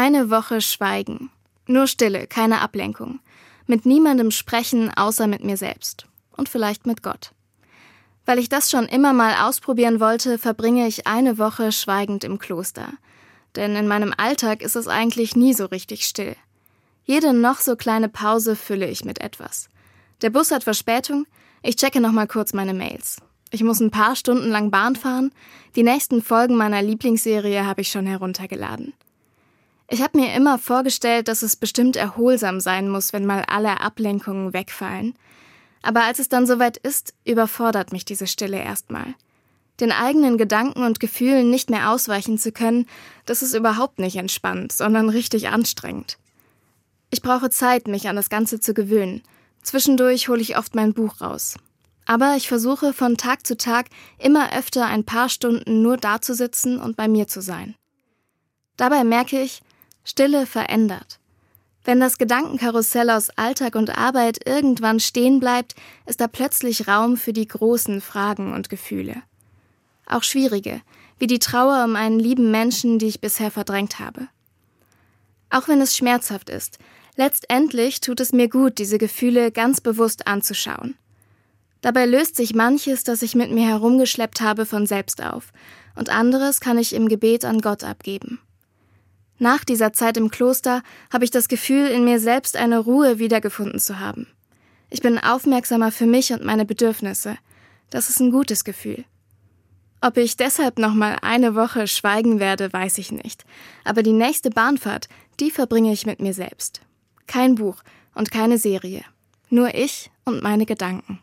Eine Woche Schweigen. Nur Stille, keine Ablenkung. Mit niemandem sprechen, außer mit mir selbst. Und vielleicht mit Gott. Weil ich das schon immer mal ausprobieren wollte, verbringe ich eine Woche schweigend im Kloster. Denn in meinem Alltag ist es eigentlich nie so richtig still. Jede noch so kleine Pause fülle ich mit etwas. Der Bus hat Verspätung, ich checke noch mal kurz meine Mails. Ich muss ein paar Stunden lang Bahn fahren. Die nächsten Folgen meiner Lieblingsserie habe ich schon heruntergeladen. Ich habe mir immer vorgestellt, dass es bestimmt erholsam sein muss, wenn mal alle Ablenkungen wegfallen. Aber als es dann soweit ist, überfordert mich diese Stille erstmal. Den eigenen Gedanken und Gefühlen nicht mehr ausweichen zu können, das ist überhaupt nicht entspannt, sondern richtig anstrengend. Ich brauche Zeit, mich an das Ganze zu gewöhnen. Zwischendurch hole ich oft mein Buch raus. Aber ich versuche von Tag zu Tag immer öfter ein paar Stunden nur dazusitzen und bei mir zu sein. Dabei merke ich, Stille verändert. Wenn das Gedankenkarussell aus Alltag und Arbeit irgendwann stehen bleibt, ist da plötzlich Raum für die großen Fragen und Gefühle. Auch schwierige, wie die Trauer um einen lieben Menschen, die ich bisher verdrängt habe. Auch wenn es schmerzhaft ist, letztendlich tut es mir gut, diese Gefühle ganz bewusst anzuschauen. Dabei löst sich manches, das ich mit mir herumgeschleppt habe, von selbst auf, und anderes kann ich im Gebet an Gott abgeben. Nach dieser Zeit im Kloster habe ich das Gefühl, in mir selbst eine Ruhe wiedergefunden zu haben. Ich bin aufmerksamer für mich und meine Bedürfnisse. Das ist ein gutes Gefühl. Ob ich deshalb noch mal eine Woche schweigen werde, weiß ich nicht. Aber die nächste Bahnfahrt, die verbringe ich mit mir selbst. Kein Buch und keine Serie. Nur ich und meine Gedanken.